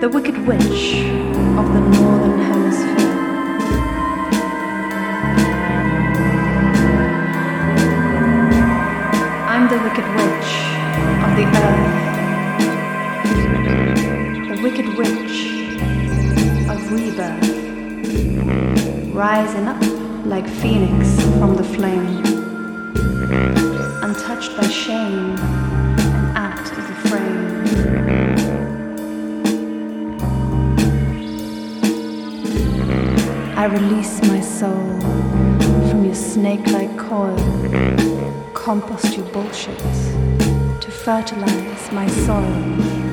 the Wicked Witch of the Northern Hemisphere. I'm the Wicked Witch of the Earth, the Wicked Witch of Rebirth, rising up like phoenix from the flame, untouched by shame. I release my soul from your snake like coil, compost your bullshit to fertilize my soil.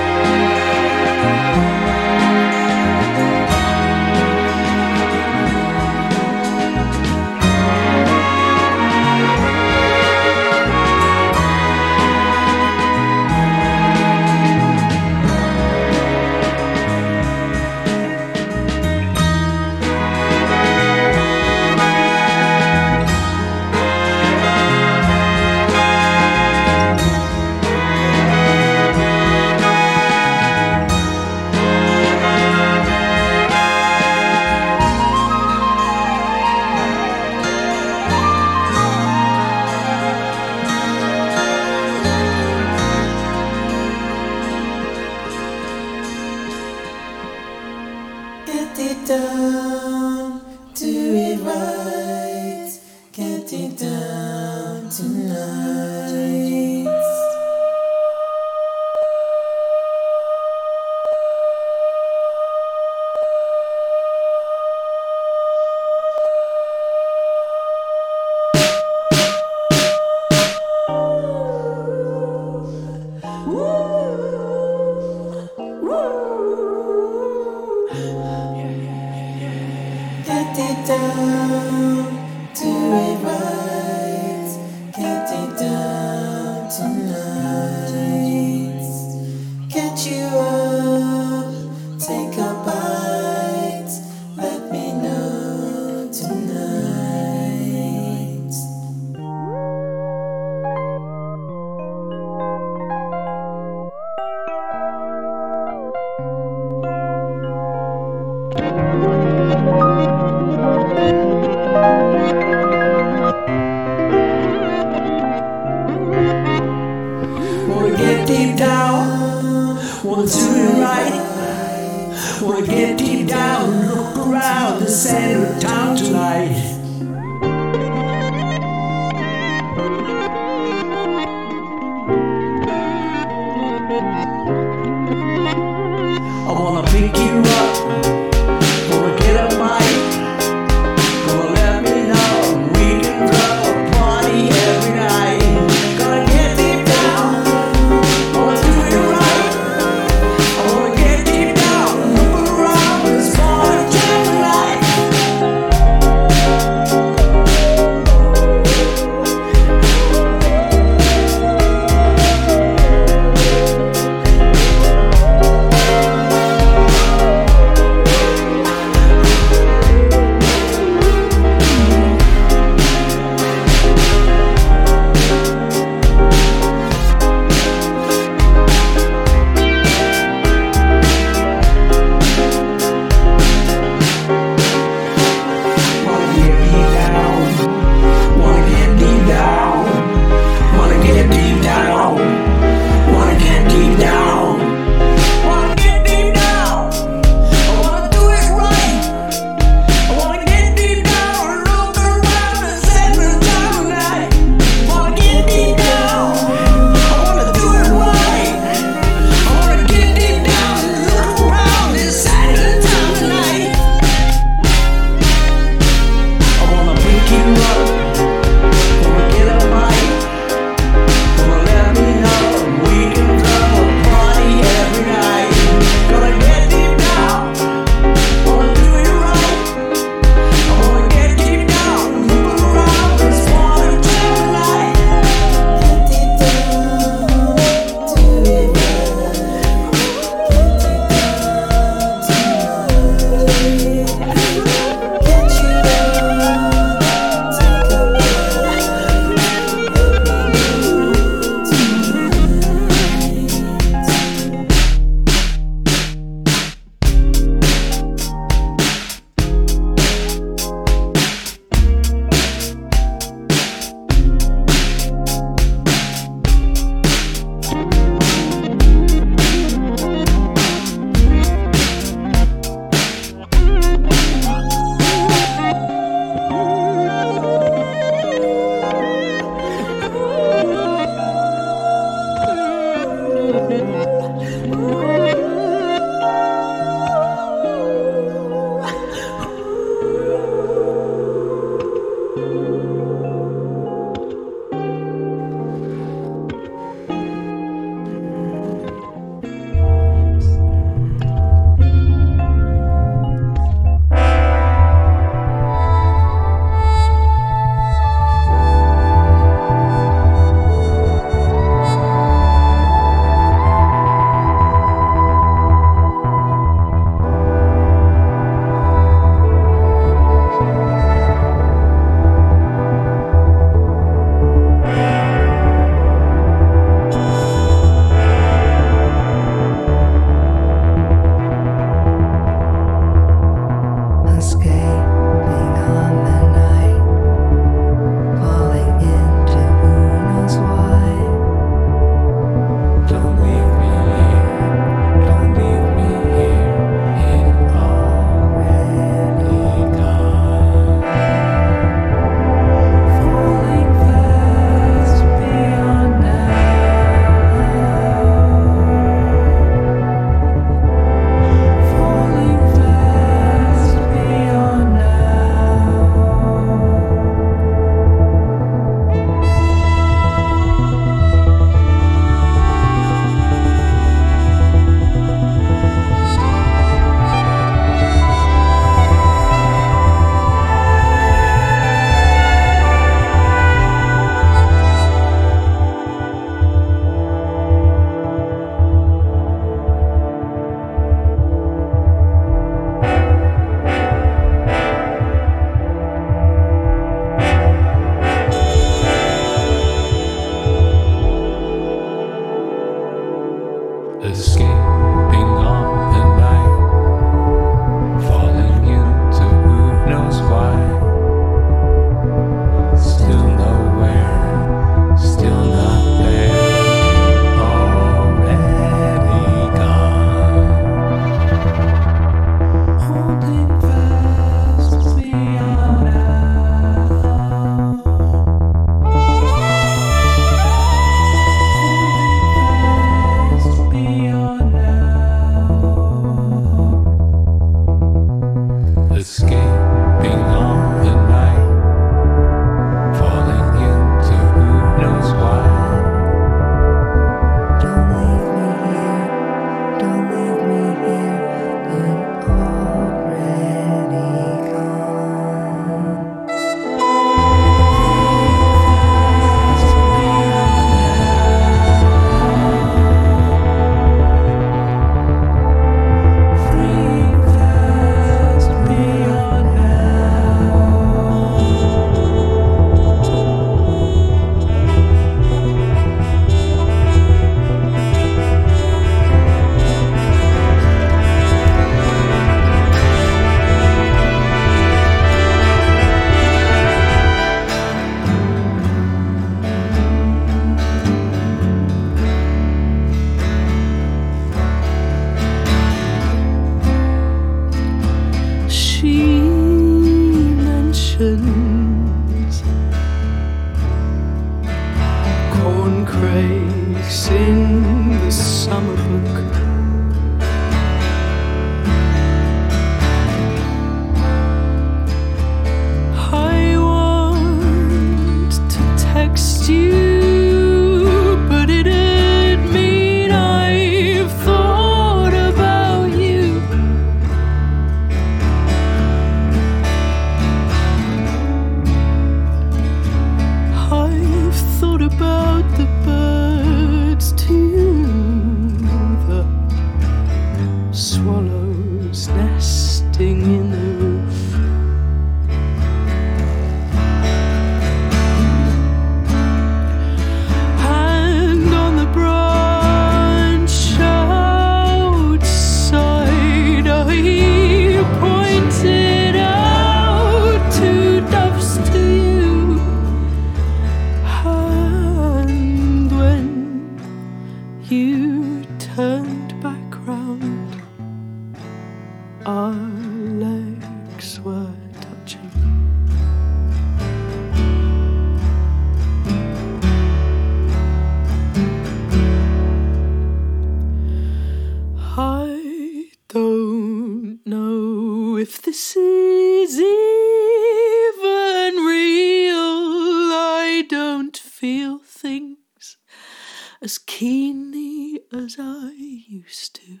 used to.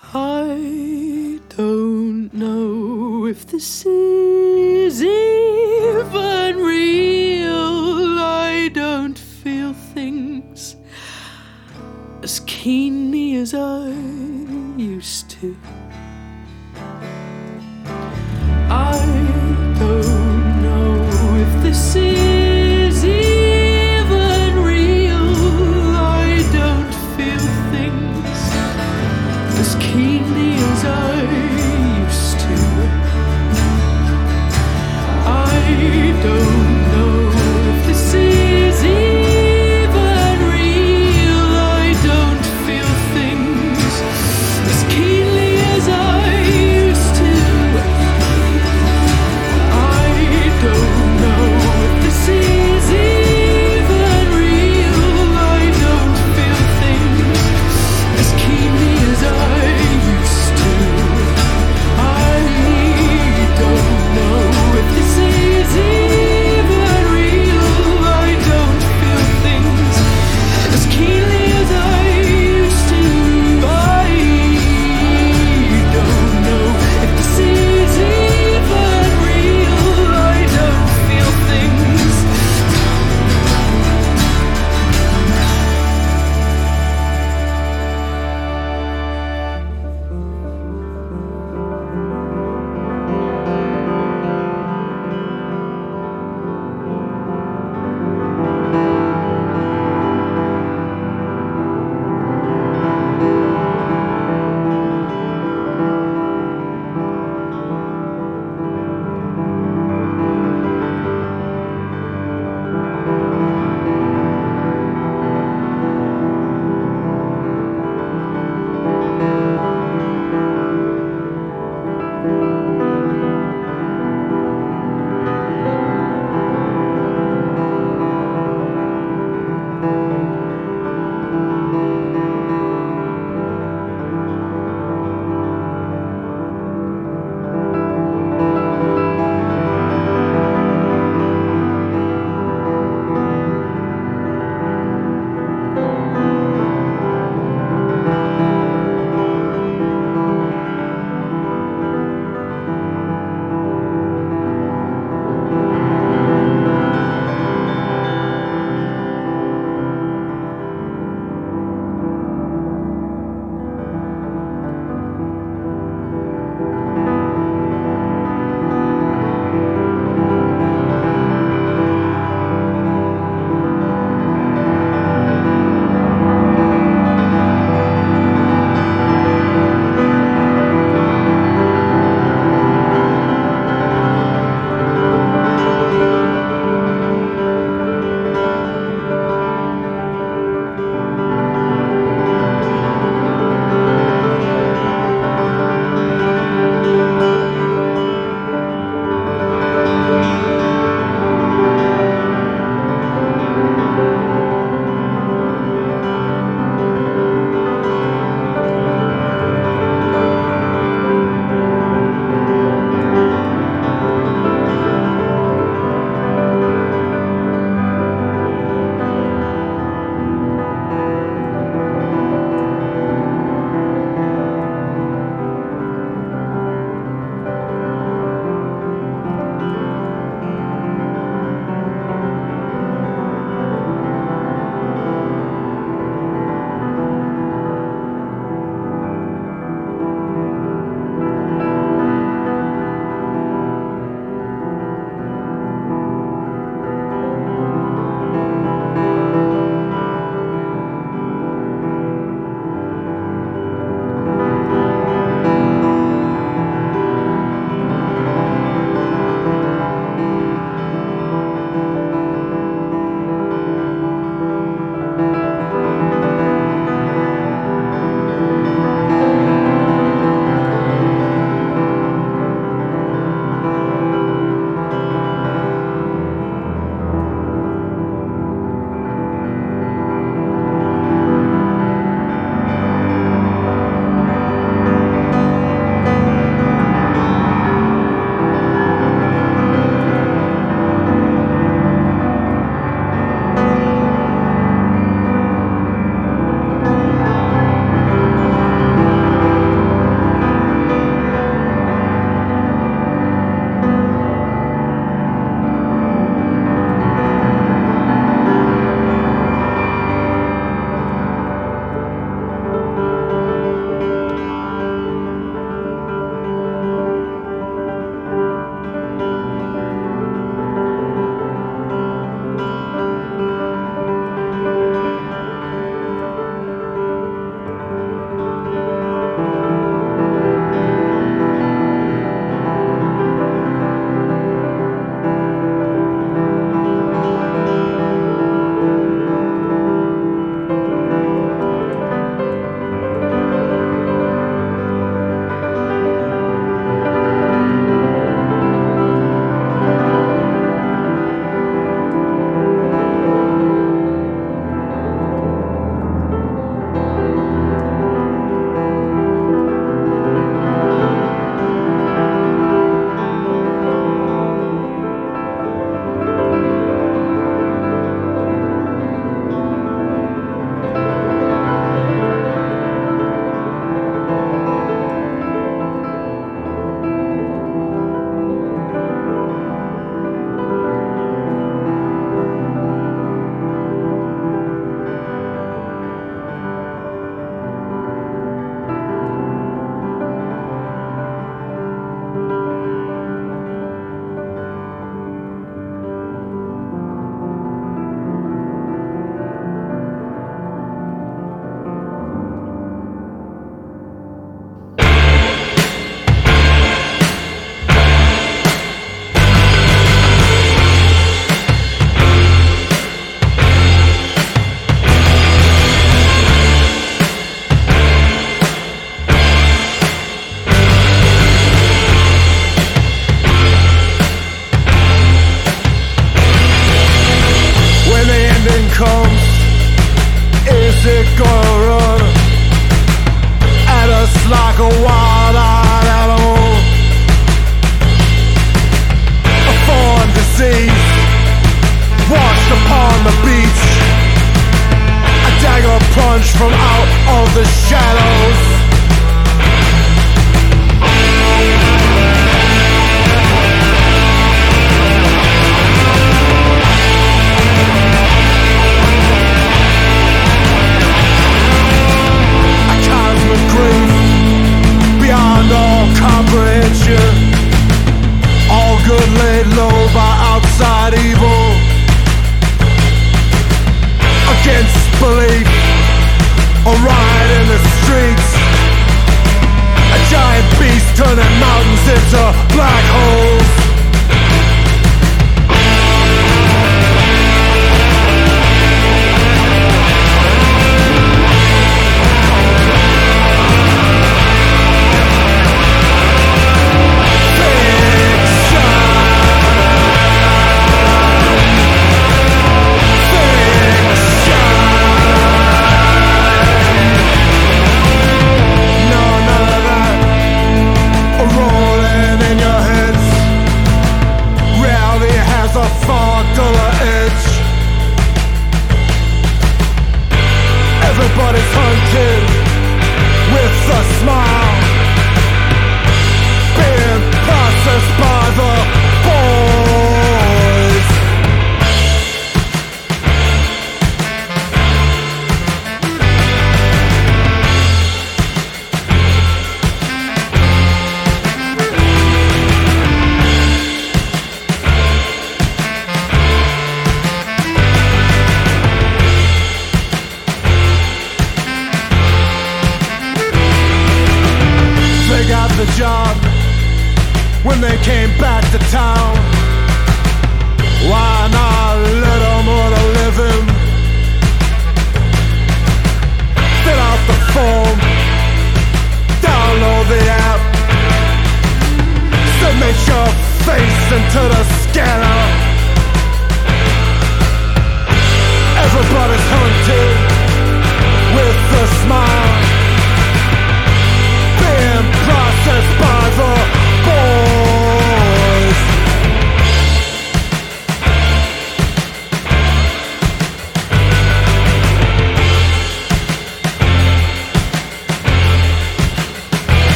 I don't know if this is even real. I don't feel things as keenly as I used to.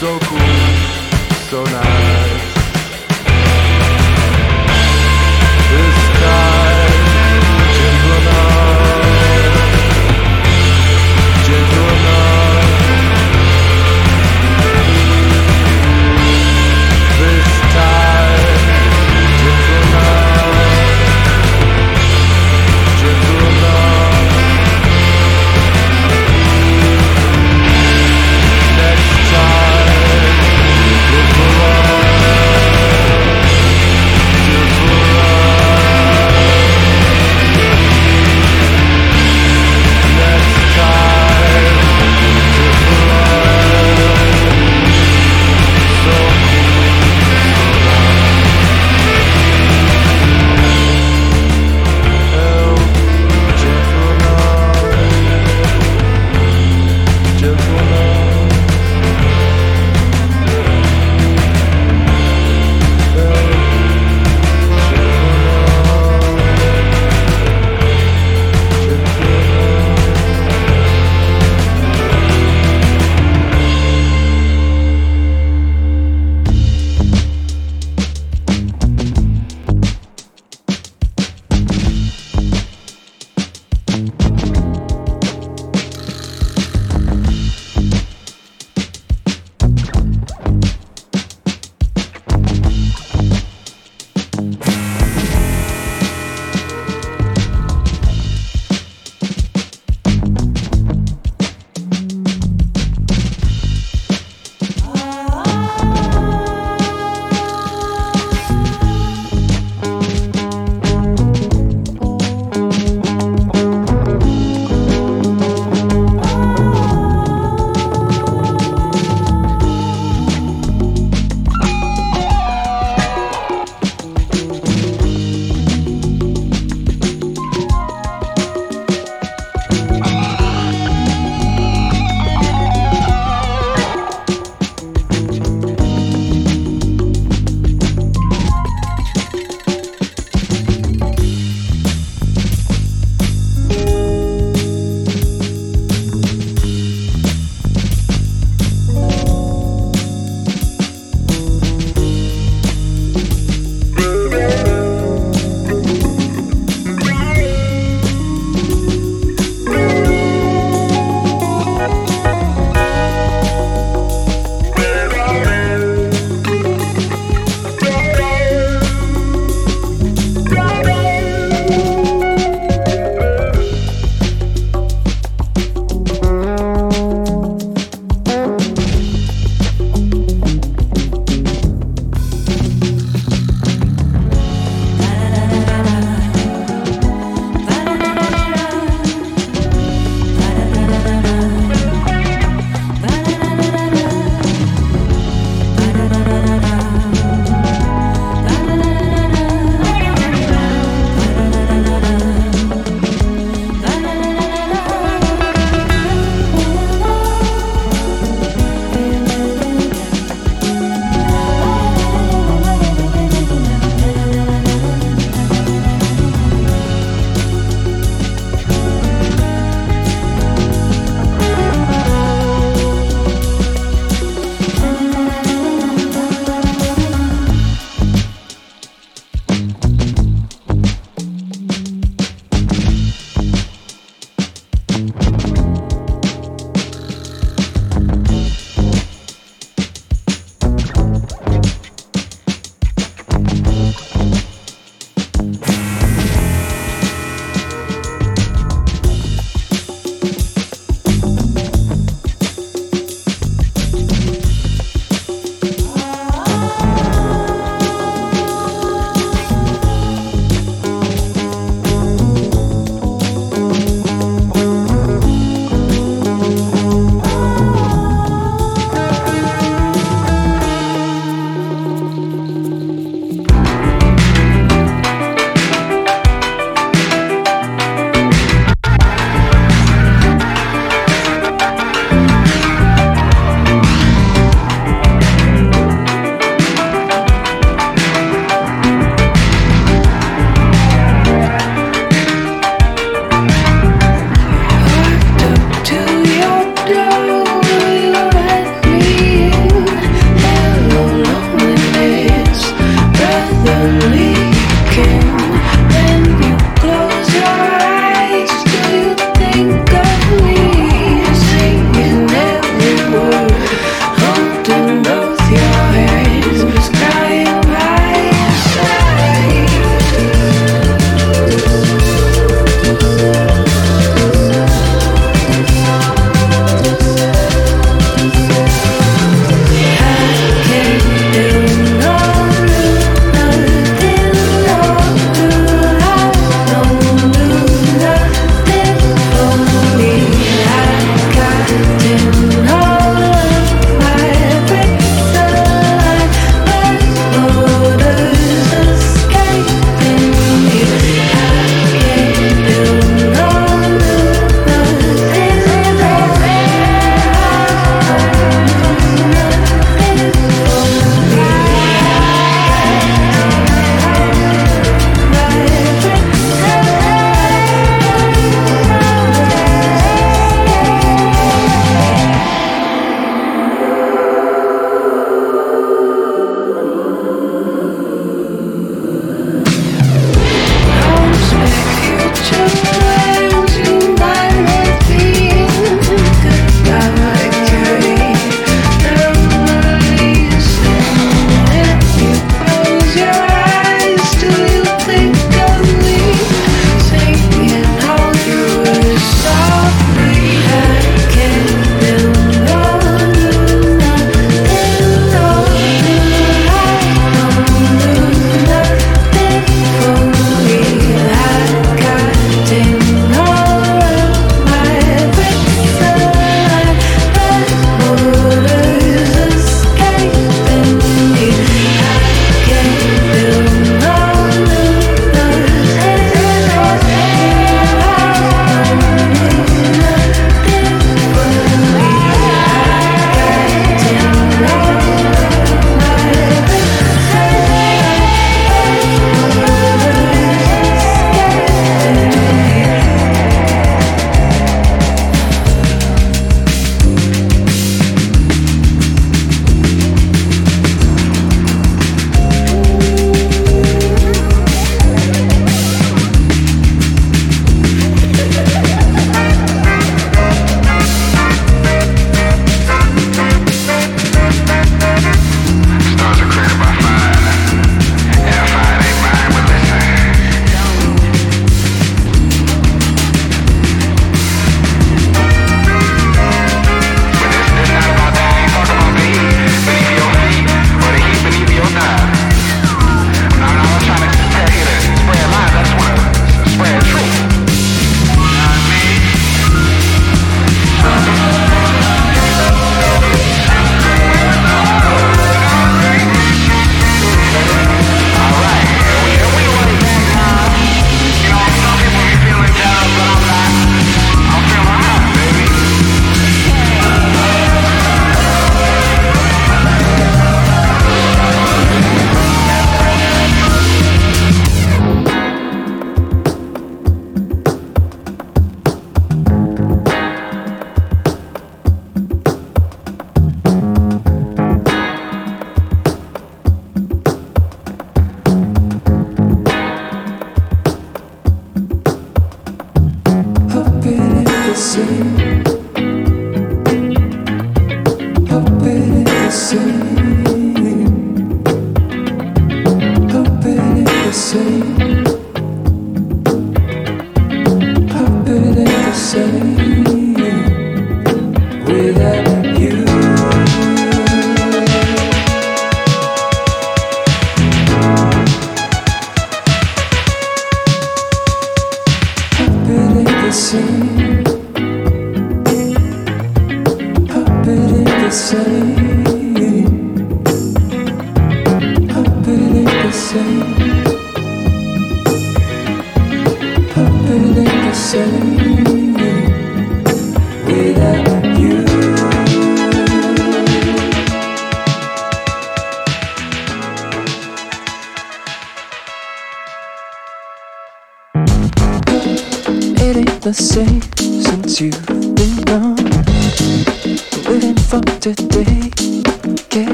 So cool,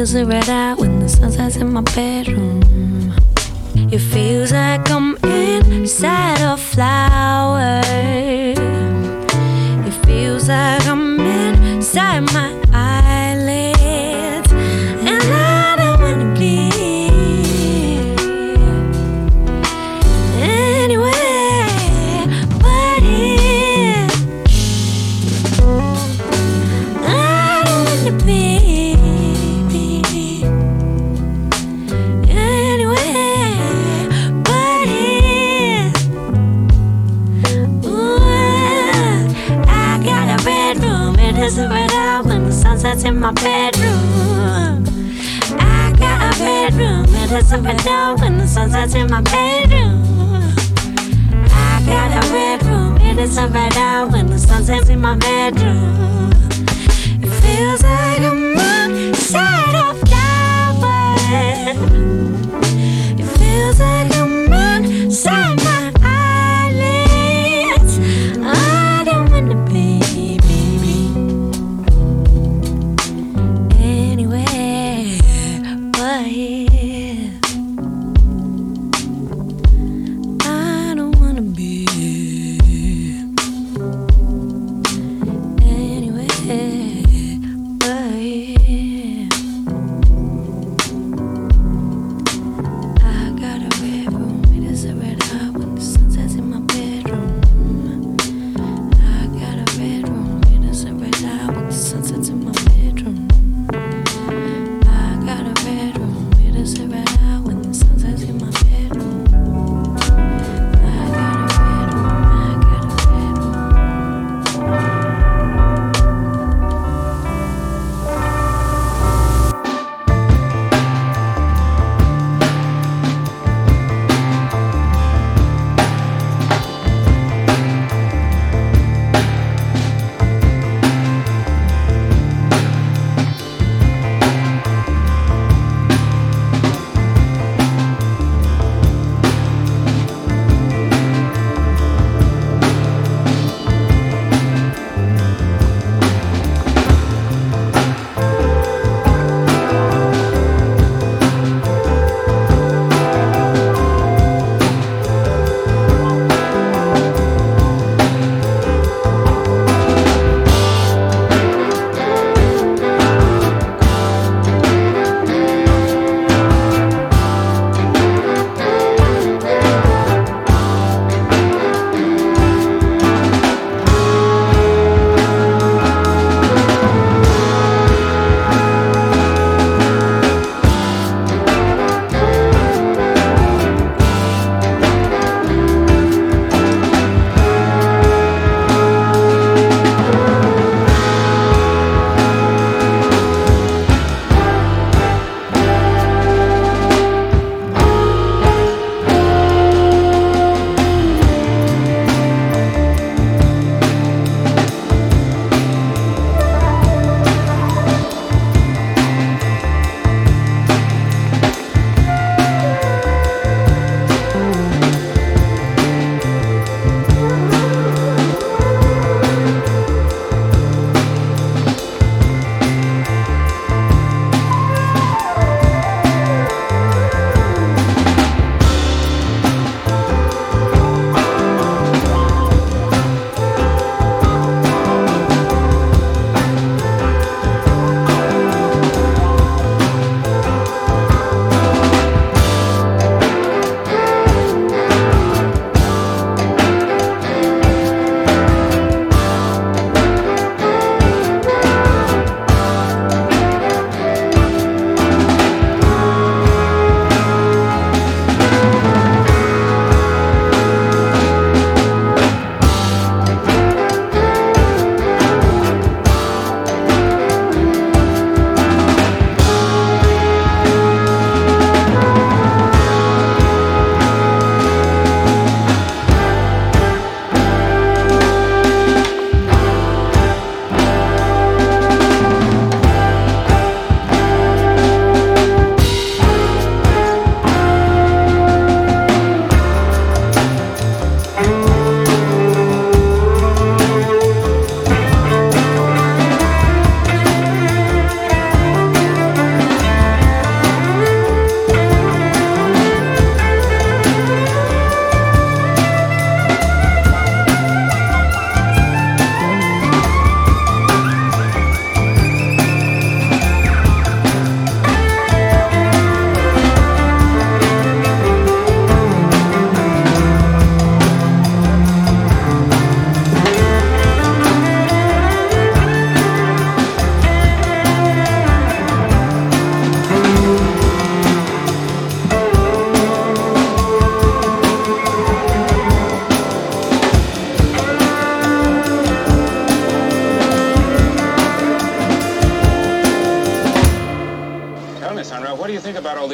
is it red out when the sun sets in my bedroom? It feels like I'm inside a flower. It feels like I'm inside my It isn't red out when the sun sets in my bedroom. I got a bedroom. It isn't red out when the sun sets in my bedroom.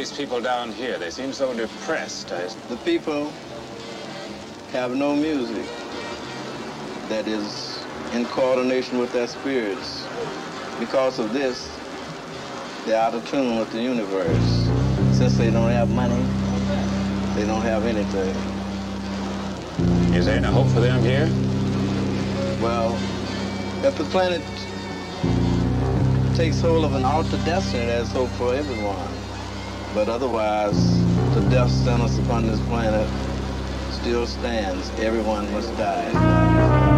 These people down here? They seem so depressed. I... The people have no music that is in coordination with their spirits. Because of this, they're out of tune with the universe. Since they don't have money, they don't have anything. Is there any hope for them here? Well, if the planet takes hold of an altered destiny, there's hope for everyone. But otherwise, the death sentence upon this planet still stands. Everyone must die.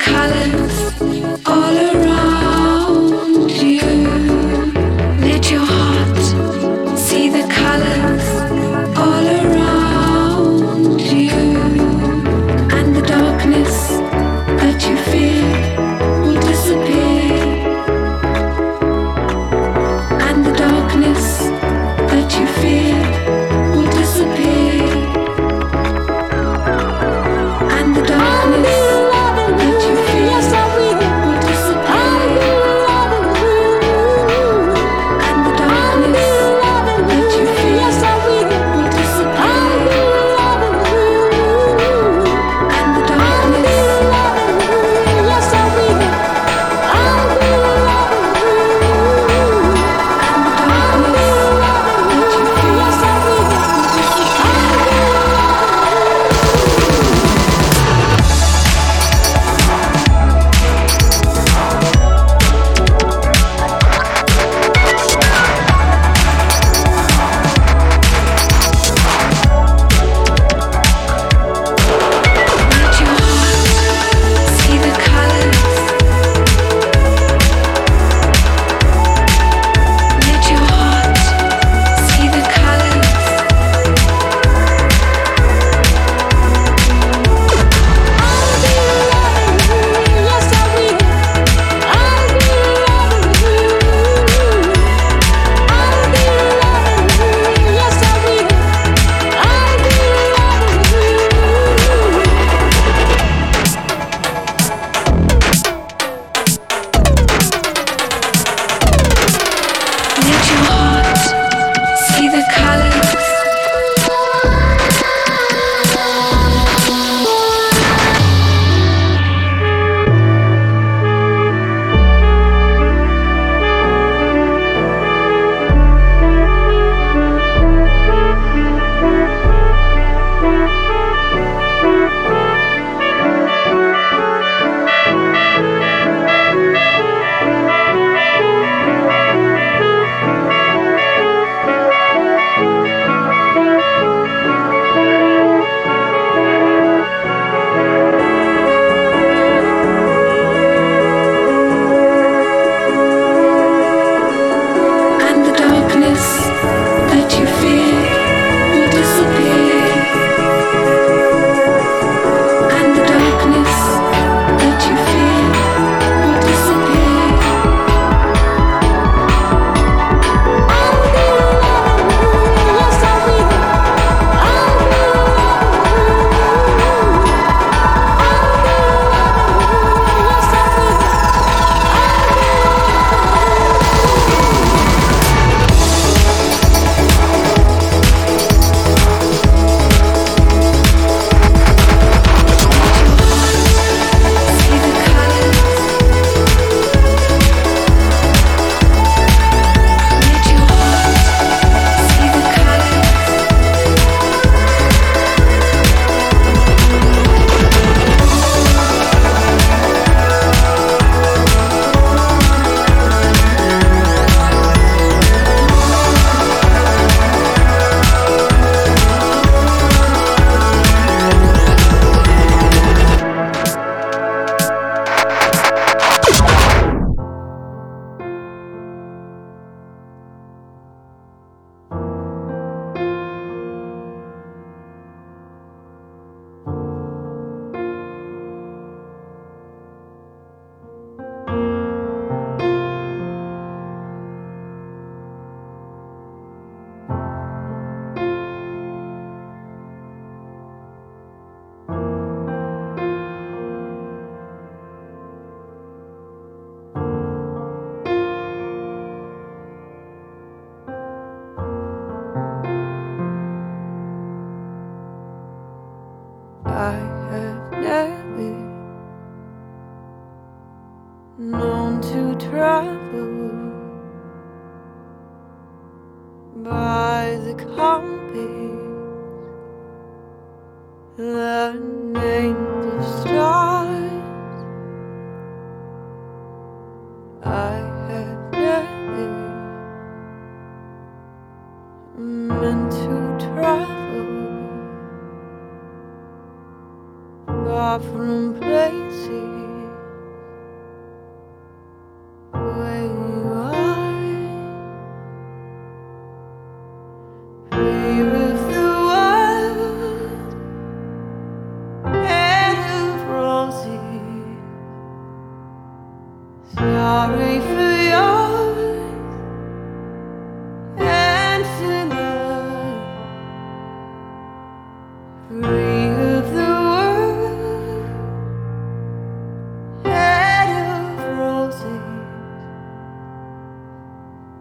colors all around.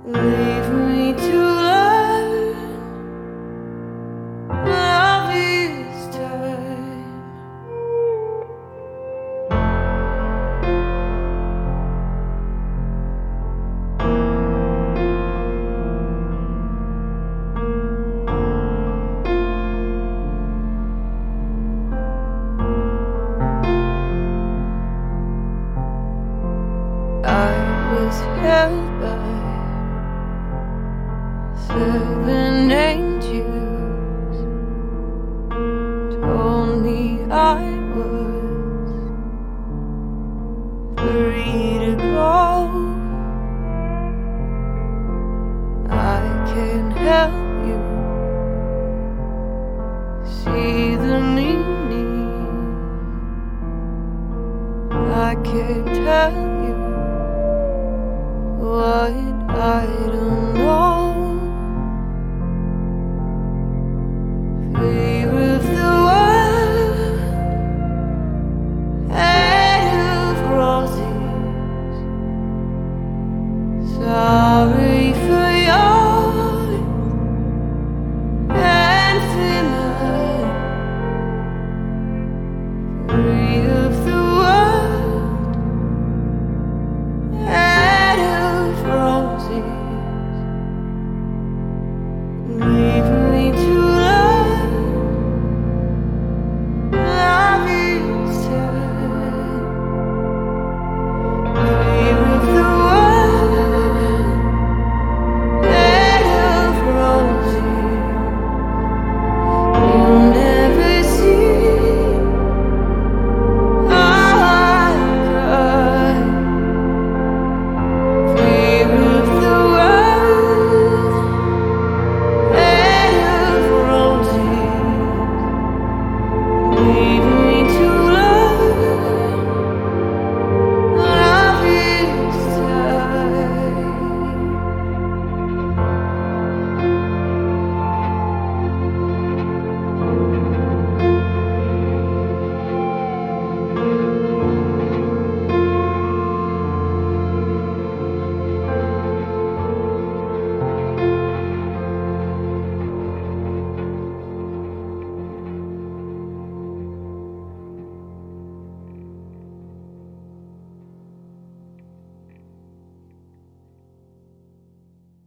Leave